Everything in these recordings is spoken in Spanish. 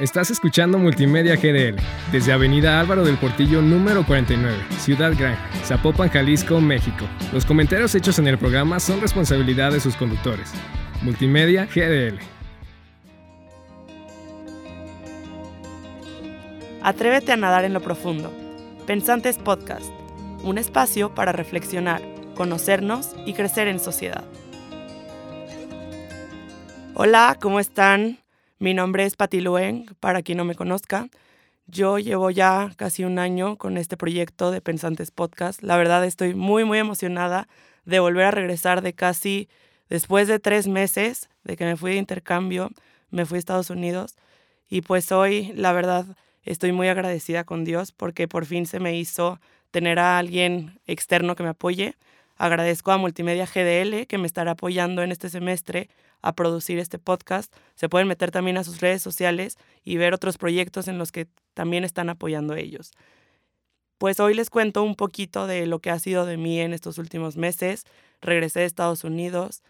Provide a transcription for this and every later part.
Estás escuchando Multimedia GDL desde Avenida Álvaro del Portillo número 49, Ciudad Gran, Zapopan, Jalisco, México. Los comentarios hechos en el programa son responsabilidad de sus conductores. Multimedia GDL. Atrévete a nadar en lo profundo. Pensantes Podcast, un espacio para reflexionar, conocernos y crecer en sociedad. Hola, ¿cómo están? Mi nombre es Pati Luen, para quien no me conozca. Yo llevo ya casi un año con este proyecto de Pensantes Podcast. La verdad estoy muy, muy emocionada de volver a regresar de casi, después de tres meses de que me fui de intercambio, me fui a Estados Unidos. Y pues hoy, la verdad, estoy muy agradecida con Dios porque por fin se me hizo tener a alguien externo que me apoye. Agradezco a Multimedia GDL que me estará apoyando en este semestre a producir este podcast. Se pueden meter también a sus redes sociales y ver otros proyectos en los que también están apoyando ellos. Pues hoy les cuento un poquito de lo que ha sido de mí en estos últimos meses. Regresé de Estados Unidos,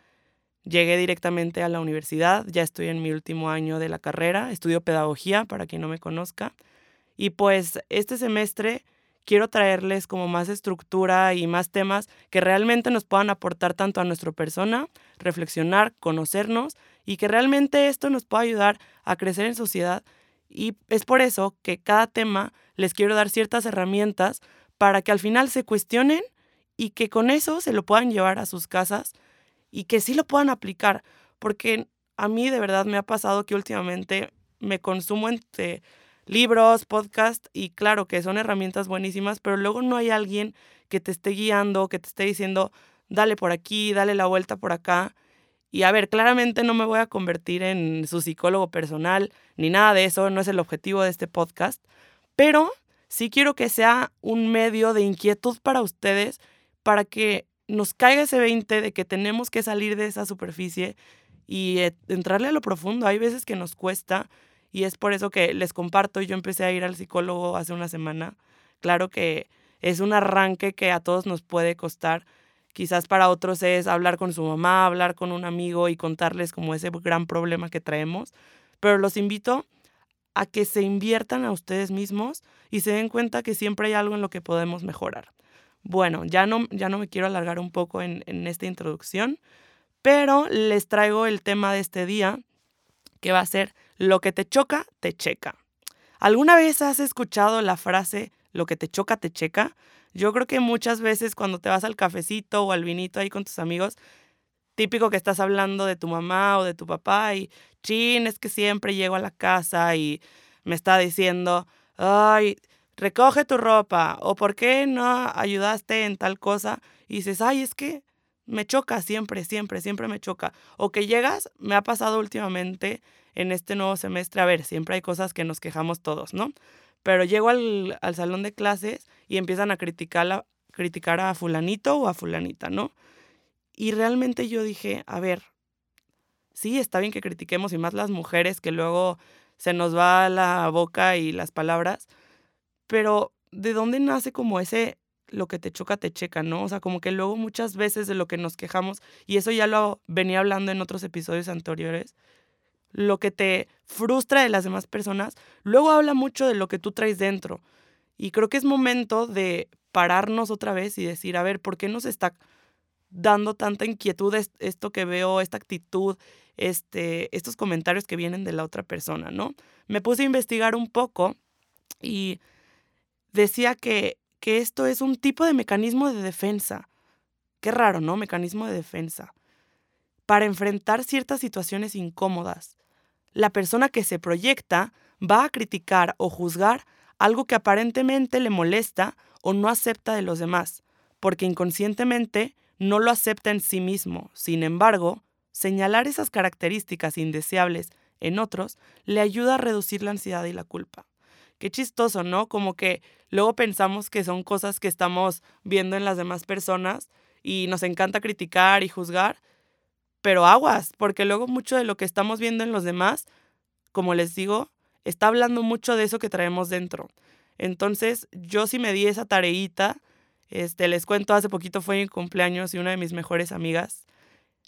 llegué directamente a la universidad, ya estoy en mi último año de la carrera, estudio pedagogía para quien no me conozca. Y pues este semestre quiero traerles como más estructura y más temas que realmente nos puedan aportar tanto a nuestra persona, reflexionar, conocernos y que realmente esto nos pueda ayudar a crecer en sociedad. Y es por eso que cada tema les quiero dar ciertas herramientas para que al final se cuestionen y que con eso se lo puedan llevar a sus casas y que sí lo puedan aplicar. Porque a mí de verdad me ha pasado que últimamente me consumo entre libros, podcast, y claro que son herramientas buenísimas, pero luego no hay alguien que te esté guiando, que te esté diciendo, dale por aquí, dale la vuelta por acá. Y a ver, claramente no me voy a convertir en su psicólogo personal, ni nada de eso, no es el objetivo de este podcast, pero sí quiero que sea un medio de inquietud para ustedes, para que nos caiga ese 20 de que tenemos que salir de esa superficie y eh, entrarle a lo profundo. Hay veces que nos cuesta, y es por eso que les comparto, yo empecé a ir al psicólogo hace una semana. Claro que es un arranque que a todos nos puede costar. Quizás para otros es hablar con su mamá, hablar con un amigo y contarles como ese gran problema que traemos. Pero los invito a que se inviertan a ustedes mismos y se den cuenta que siempre hay algo en lo que podemos mejorar. Bueno, ya no, ya no me quiero alargar un poco en, en esta introducción, pero les traigo el tema de este día, que va a ser lo que te choca, te checa. ¿Alguna vez has escuchado la frase lo que te choca, te checa? Yo creo que muchas veces cuando te vas al cafecito o al vinito ahí con tus amigos, típico que estás hablando de tu mamá o de tu papá y, chin, es que siempre llego a la casa y me está diciendo, ay, recoge tu ropa o por qué no ayudaste en tal cosa y dices, ay, es que me choca siempre, siempre, siempre me choca. O que llegas, me ha pasado últimamente en este nuevo semestre, a ver, siempre hay cosas que nos quejamos todos, ¿no? Pero llego al, salón de clases y empiezan a criticar, criticar a fulanito o a fulanita, ¿no? Y realmente yo dije, a ver, sí, está bien que critiquemos y más las mujeres que luego se nos va la boca y las palabras, pero ¿de dónde nace como ese lo que te choca te checa, ¿no? O sea, como que luego muchas veces de lo que nos quejamos, y eso ya lo venía hablando en otros episodios anteriores, lo que te frustra de las demás personas, luego habla mucho de lo que tú traes dentro. Y creo que es momento de pararnos otra vez y decir, a ver, ¿por qué nos está dando tanta inquietud esto que veo, esta actitud, este, estos comentarios que vienen de la otra persona, ¿no? Me puse a investigar un poco y decía que que esto es un tipo de mecanismo de defensa. Qué raro, ¿no? Mecanismo de defensa. Para enfrentar ciertas situaciones incómodas. La persona que se proyecta va a criticar o juzgar algo que aparentemente le molesta o no acepta de los demás, porque inconscientemente no lo acepta en sí mismo. Sin embargo, señalar esas características indeseables en otros le ayuda a reducir la ansiedad y la culpa qué chistoso, ¿no? Como que luego pensamos que son cosas que estamos viendo en las demás personas y nos encanta criticar y juzgar, pero aguas, porque luego mucho de lo que estamos viendo en los demás, como les digo, está hablando mucho de eso que traemos dentro. Entonces, yo sí me di esa tareita, este, les cuento, hace poquito fue mi cumpleaños y una de mis mejores amigas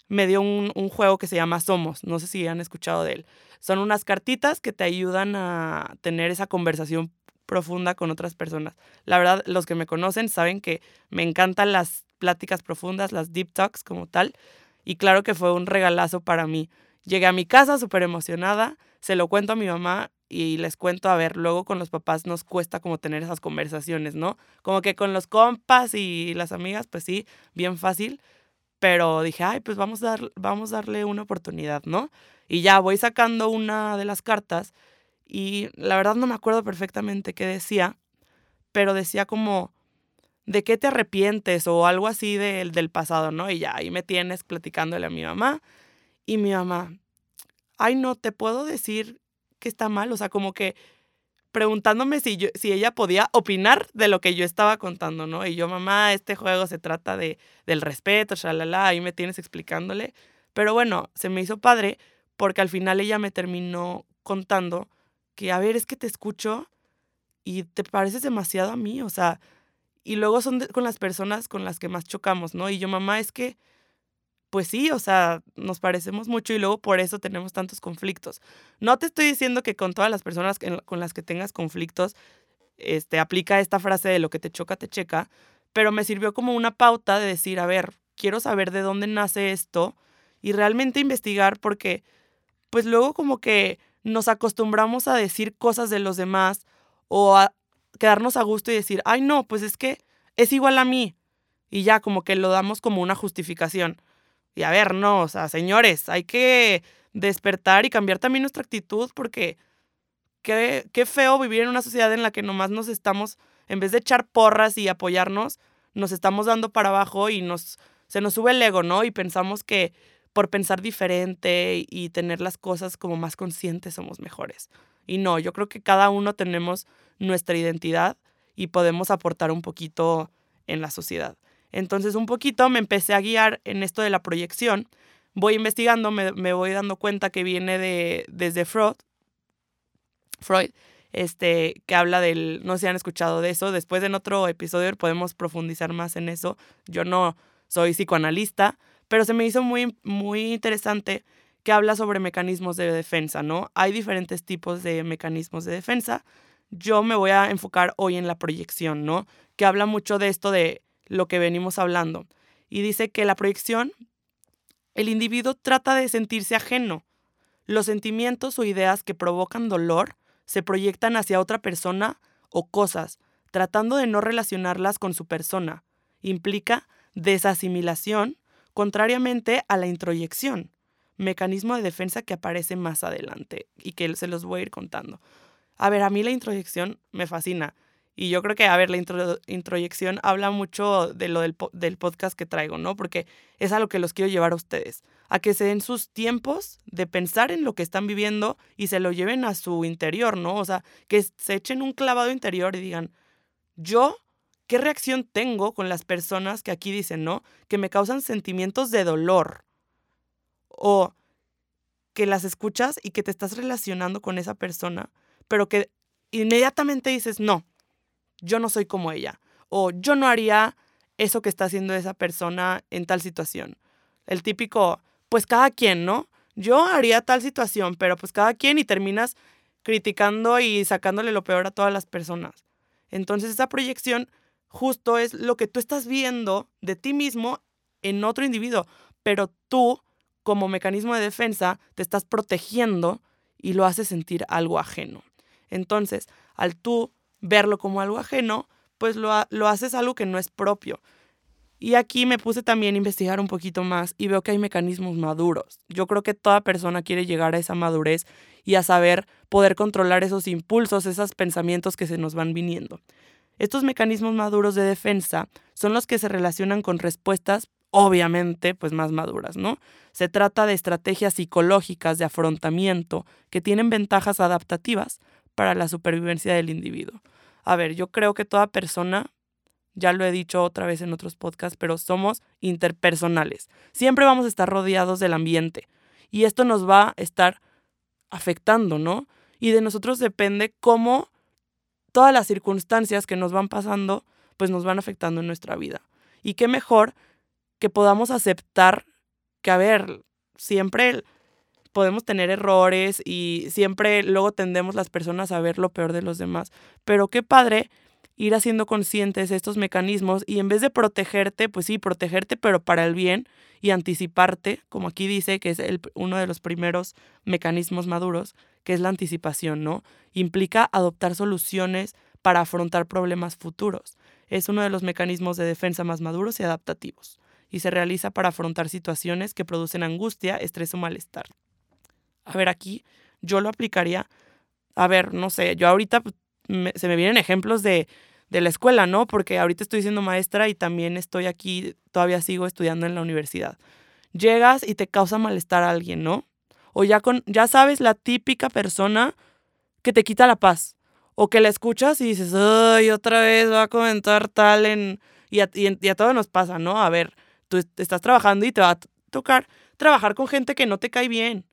me dio un, un, juego que se llama Somos. No sé si han escuchado de él. Son unas cartitas que te ayudan a tener esa conversación profunda con otras personas. La verdad, los que me conocen saben que me encantan las pláticas profundas, las deep talks como tal. Y claro que fue un regalazo para mí. Llegué a mi casa súper emocionada, se lo cuento a mi mamá y les cuento, a ver, luego con los papás nos cuesta como tener esas conversaciones, ¿no? Como que con los compas y las amigas, pues sí, bien fácil. Pero dije, ay, pues vamos a, dar, vamos a darle una oportunidad, ¿no? Y ya voy sacando una de las cartas y la verdad no me acuerdo perfectamente qué decía, pero decía como, ¿de qué te arrepientes? O algo así del, del pasado, ¿no? Y ya ahí me tienes platicándole a mi mamá. Y mi mamá, ay, no, te puedo decir que está mal. O sea, como que preguntándome si, yo, si ella podía opinar de lo que yo estaba contando, ¿no? Y yo, mamá, este juego se trata de, del respeto, shalala, ahí me tienes explicándole. Pero bueno, se me hizo padre porque al final ella me terminó contando que, a ver, es que te escucho y te pareces demasiado a mí, o sea, y luego son con las personas con las que más chocamos, ¿no? Y yo, mamá, es que, pues sí, o sea, nos parecemos mucho y luego por eso tenemos tantos conflictos. No te estoy diciendo que con todas las personas con las que tengas conflictos, este, aplica esta frase de lo que te choca, te checa, pero me sirvió como una pauta de decir, a ver, quiero saber de dónde nace esto y realmente investigar porque, pues luego como que nos acostumbramos a decir cosas de los demás o a quedarnos a gusto y decir, ay no, pues es que es igual a mí. Y ya como que lo damos como una justificación. Y a ver, no, o sea, señores, hay que despertar y cambiar también nuestra actitud porque qué, qué feo vivir en una sociedad en la que nomás nos estamos, en vez de echar porras y apoyarnos, nos estamos dando para abajo y nos, se nos sube el ego, ¿no? Y pensamos que por pensar diferente y tener las cosas como más conscientes somos mejores. Y no, yo creo que cada uno tenemos nuestra identidad y podemos aportar un poquito en la sociedad. Entonces un poquito me empecé a guiar en esto de la proyección. Voy investigando, me, me voy dando cuenta que viene de, desde Freud, Freud, este, que habla del, no sé si han escuchado de eso, después en otro episodio podemos profundizar más en eso. Yo no soy psicoanalista, pero se me hizo muy, muy interesante que habla sobre mecanismos de defensa, ¿no? Hay diferentes tipos de mecanismos de defensa. Yo me voy a enfocar hoy en la proyección, ¿no? Que habla mucho de esto de lo que venimos hablando. Y dice que la proyección, el individuo trata de sentirse ajeno. Los sentimientos o ideas que provocan dolor se proyectan hacia otra persona o cosas, tratando de no relacionarlas con su persona. Implica desasimilación contrariamente a la introyección, mecanismo de defensa que aparece más adelante y que se los voy a ir contando. A ver, a mí la introyección me fascina. Y yo creo que, a ver, la introyección habla mucho de lo del, del, podcast que traigo, ¿no? Porque es a lo que los quiero llevar a ustedes. A que se den sus tiempos de pensar en lo que están viviendo y se lo lleven a su interior, ¿no? O sea, que se echen un clavado interior y digan, yo ¿Qué reacción tengo con las personas que aquí dicen, ¿no? Que me causan sentimientos de dolor. O que las escuchas y que te estás relacionando con esa persona, pero que inmediatamente dices, no, yo no soy como ella. O yo no haría eso que está haciendo esa persona en tal situación. El típico, pues cada quien, ¿no? Yo haría tal situación, pero pues cada quien y terminas criticando y sacándole lo peor a todas las personas. Entonces esa proyección justo es lo que tú estás viendo de ti mismo en otro individuo, pero tú, como mecanismo de defensa, te estás protegiendo y lo haces sentir algo ajeno. Entonces, al tú verlo como algo ajeno, pues lo, lo haces algo que no es propio. Y aquí me puse también a investigar un poquito más y veo que hay mecanismos maduros. Yo creo que toda persona quiere llegar a esa madurez y a saber poder controlar esos impulsos, esos pensamientos que se nos van viniendo. Estos mecanismos maduros de defensa son los que se relacionan con respuestas obviamente pues más maduras, ¿no? Se trata de estrategias psicológicas de afrontamiento que tienen ventajas adaptativas para la supervivencia del individuo. A ver, yo creo que toda persona, ya lo he dicho otra vez en otros podcasts, pero somos interpersonales. Siempre vamos a estar rodeados del ambiente y esto nos va a estar afectando, ¿no? Y de nosotros depende cómo todas las circunstancias que nos van pasando, pues nos van afectando en nuestra vida. Y qué mejor que podamos aceptar que a ver, siempre podemos tener errores y siempre luego tendemos las personas a ver lo peor de los demás. Pero qué padre ir haciendo conscientes estos mecanismos y en vez de protegerte, pues sí, protegerte, pero para el bien y anticiparte, como aquí dice, que es el, uno de los primeros mecanismos maduros, que es la anticipación, ¿no? Implica adoptar soluciones para afrontar problemas futuros. Es uno de los mecanismos de defensa más maduros y adaptativos, y se realiza para afrontar situaciones que producen angustia, estrés o malestar. A ver, aquí yo lo aplicaría, a ver, no sé, yo ahorita pues, se me vienen ejemplos de, de la escuela, ¿no? Porque ahorita estoy siendo maestra y también estoy aquí, todavía sigo estudiando en la universidad. Llegas y te causa malestar a alguien, ¿no? O ya, con, ya sabes la típica persona que te quita la paz. O que la escuchas y dices, ay, otra vez va a comentar tal en... Y a, y a todos nos pasa, ¿no? A ver, tú estás trabajando y te va a tocar trabajar con gente que no te cae bien.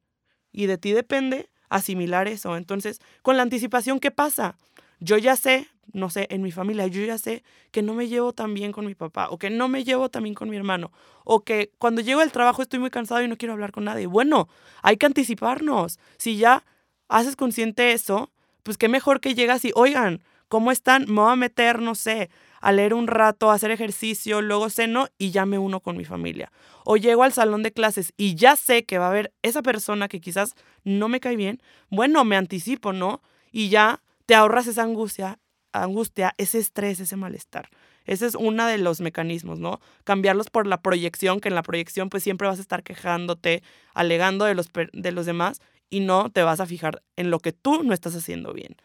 Y de ti depende asimilar eso. Entonces, con la anticipación, ¿qué pasa? Yo ya sé, no sé, en mi familia, yo ya sé que no me llevo tan bien con mi papá, o que no me llevo tan bien con mi hermano, o que cuando llego al trabajo estoy muy cansado y no quiero hablar con nadie. Bueno, hay que anticiparnos. Si ya haces consciente eso, pues qué mejor que llegas y, oigan, ¿cómo están? Me voy a meter, no sé, a leer un rato, a hacer ejercicio, luego ceno y ya me uno con mi familia. O llego al salón de clases y ya sé que va a haber esa persona que quizás no me cae bien. Bueno, me anticipo, ¿no? Y ya te ahorras esa angustia, angustia, ese estrés, ese malestar. Ese es uno de los mecanismos, ¿no? Cambiarlos por la proyección, que en la proyección pues siempre vas a estar quejándote, alegando de los, de los demás y no te vas a fijar en lo que tú no estás haciendo bien.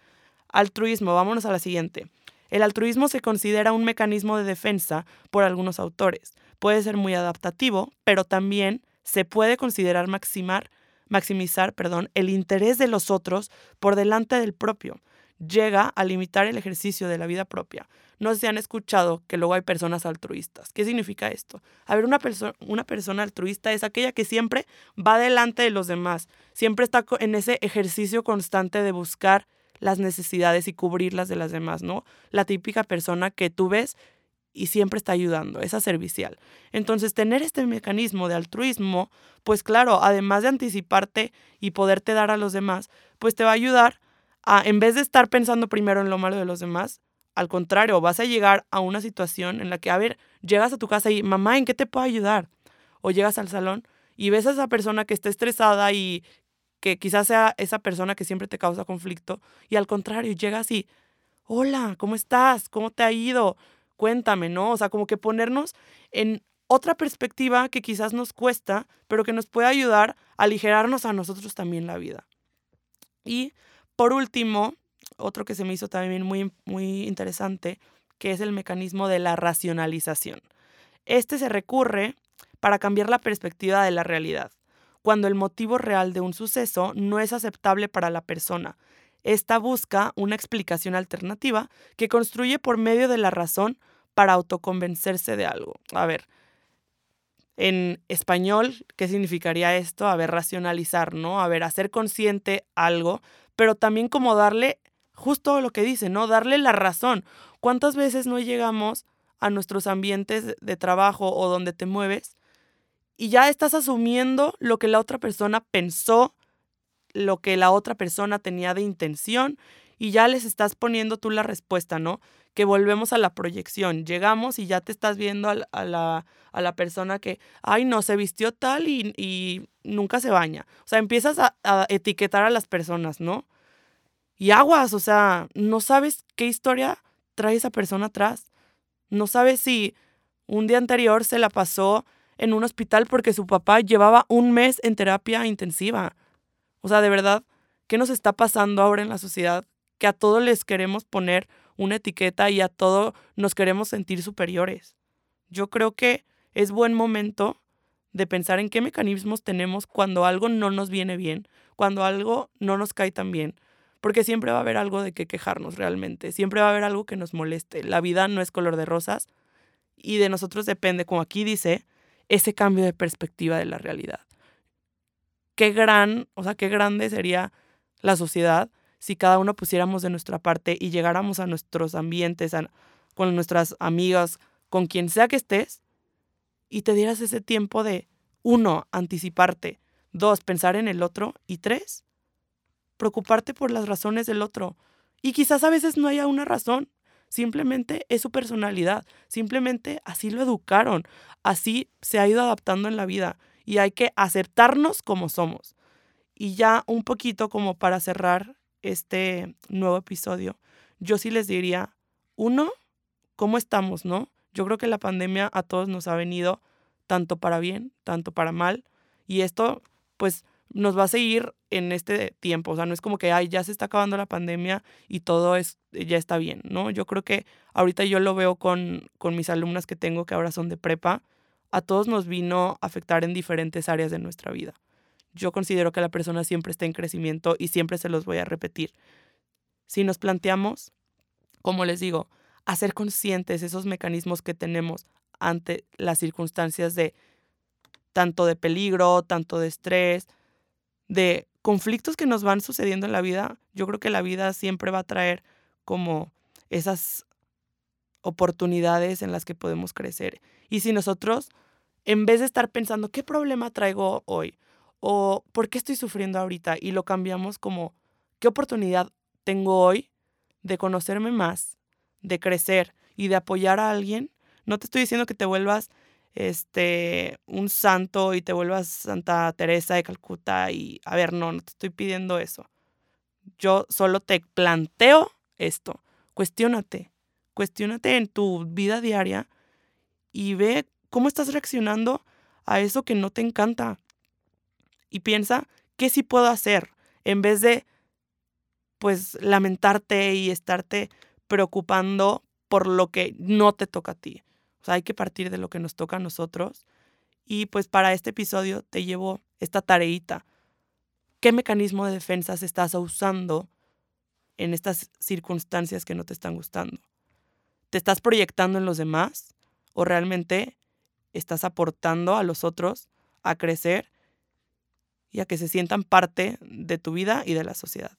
Altruismo, vámonos a la siguiente. El altruismo se considera un mecanismo de defensa por algunos autores. Puede ser muy adaptativo, pero también se puede considerar maximar, maximizar perdón, el interés de los otros por delante del propio llega a limitar el ejercicio de la vida propia. No sé si han escuchado que luego hay personas altruistas. ¿Qué significa esto? A ver, una, una persona altruista es aquella que siempre va delante de los demás, siempre está en ese ejercicio constante de buscar las necesidades y cubrirlas de las demás, ¿no? La típica persona que tú ves y siempre está ayudando, esa servicial. Entonces, tener este mecanismo de altruismo, pues claro, además de anticiparte y poderte dar a los demás, pues te va a ayudar en vez de estar pensando primero en lo malo de los demás, al contrario, vas a llegar a una situación en la que, a ver, llegas a tu casa y, mamá, ¿en qué te puedo ayudar? O llegas al salón y ves a esa persona que está estresada y que quizás sea esa persona que siempre te causa conflicto, y al contrario, llegas y, hola, ¿cómo estás? ¿Cómo te ha ido? Cuéntame, ¿no? O sea, como que ponernos en otra perspectiva que quizás nos cuesta, pero que nos puede ayudar a aligerarnos a nosotros también la vida. Y por último, otro que se me hizo también muy, muy interesante, que es el mecanismo de la racionalización. Este se recurre para cambiar la perspectiva de la realidad, cuando el motivo real de un suceso no es aceptable para la persona. Esta busca una explicación alternativa que construye por medio de la razón para autoconvencerse de algo. A ver, en español, ¿qué significaría esto? A ver, racionalizar, ¿no? A ver, hacer consciente algo pero también como darle justo lo que dice, ¿no? Darle la razón. ¿Cuántas veces no llegamos a nuestros ambientes de trabajo o donde te mueves y ya estás asumiendo lo que la otra persona pensó, lo que la otra persona tenía de intención y ya les estás poniendo tú la respuesta, ¿no? Que volvemos a la proyección. Llegamos y ya te estás viendo a la, a la, persona que, ay, no, se vistió tal y, y nunca se baña. O sea, empiezas a, a, etiquetar a las personas, ¿no? Y aguas, o sea, no sabes qué historia trae esa persona atrás. No sabes si un día anterior se la pasó en un hospital porque su papá llevaba un mes en terapia intensiva. O sea, de verdad, ¿qué nos está pasando ahora en la sociedad? Que a todos les queremos poner una etiqueta y a todo nos queremos sentir superiores. Yo creo que es buen momento de pensar en qué mecanismos tenemos cuando algo no nos viene bien, cuando algo no nos cae tan bien, porque siempre va a haber algo de qué quejarnos realmente, siempre va a haber algo que nos moleste. La vida no es color de rosas y de nosotros depende, como aquí dice, ese cambio de perspectiva de la realidad. Qué gran, o sea, qué grande sería la sociedad si cada uno pusiéramos de nuestra parte y llegáramos a nuestros ambientes, con nuestras amigas, con quien sea que estés, y te dieras ese tiempo de, uno, anticiparte. Dos, pensar en el otro. Y tres, preocuparte por las razones del otro. Y quizás a veces no haya una razón. Simplemente es su personalidad. Simplemente así lo educaron. Así se ha ido adaptando en la vida. Y hay que aceptarnos como somos. Y ya un poquito como para cerrar este nuevo episodio, yo sí les diría, uno, ¿cómo estamos, no? Yo creo que la pandemia a todos nos ha venido tanto para bien, tanto para mal. Y esto, pues, nos va a seguir en este tiempo. O sea, no es como que, ay, ya se está acabando la pandemia y todo es, ya está bien, ¿no? Yo creo que ahorita yo lo veo con, con mis alumnas que tengo que ahora son de prepa. A todos nos vino a afectar en diferentes áreas de nuestra vida. Yo considero que la persona siempre está en crecimiento y siempre se los voy a repetir. Si nos planteamos, como les digo, hacer conscientes esos mecanismos que tenemos ante las circunstancias de tanto de peligro, tanto de estrés, de conflictos que nos van sucediendo en la vida, yo creo que la vida siempre va a traer como esas oportunidades en las que podemos crecer. Y si nosotros, en vez de estar pensando, ¿qué problema traigo hoy? ¿O por qué estoy sufriendo ahorita? Y lo cambiamos como, ¿qué oportunidad tengo hoy de conocerme más, de crecer y de apoyar a alguien? No te estoy diciendo que te vuelvas este, un santo y te vuelvas Santa Teresa de Calcuta y, a ver, no, no te estoy pidiendo eso. Yo solo te planteo esto. Cuestiónate, cuestiónate en tu vida diaria y ve cómo estás reaccionando a eso que no te encanta. Y piensa, ¿qué sí puedo hacer? En vez de, pues, lamentarte y estarte preocupando por lo que no te toca a ti. O sea, hay que partir de lo que nos toca a nosotros. Y pues para este episodio te llevo esta tareita. ¿Qué mecanismo de defensa estás usando en estas circunstancias que no te están gustando? ¿Te estás proyectando en los demás o realmente estás aportando a los otros a crecer y a que se sientan parte de tu vida y de la sociedad?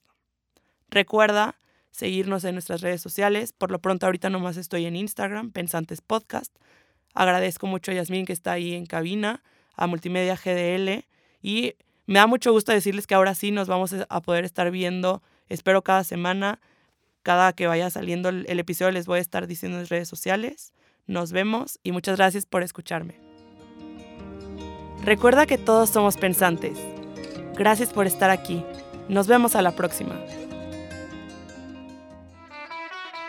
Recuerda seguirnos en nuestras redes sociales. Por lo pronto ahorita nomás estoy en Instagram, Pensantes Podcast. Agradezco mucho a Yasmín que está ahí en cabina, a Multimedia GDL y me da mucho gusto decirles que ahora sí nos vamos a poder estar viendo, espero cada semana, cada que vaya saliendo el, episodio les voy a estar diciendo en redes sociales. Nos vemos y muchas gracias por escucharme. Recuerda que todos somos pensantes. Gracias por estar aquí. Nos vemos a la próxima.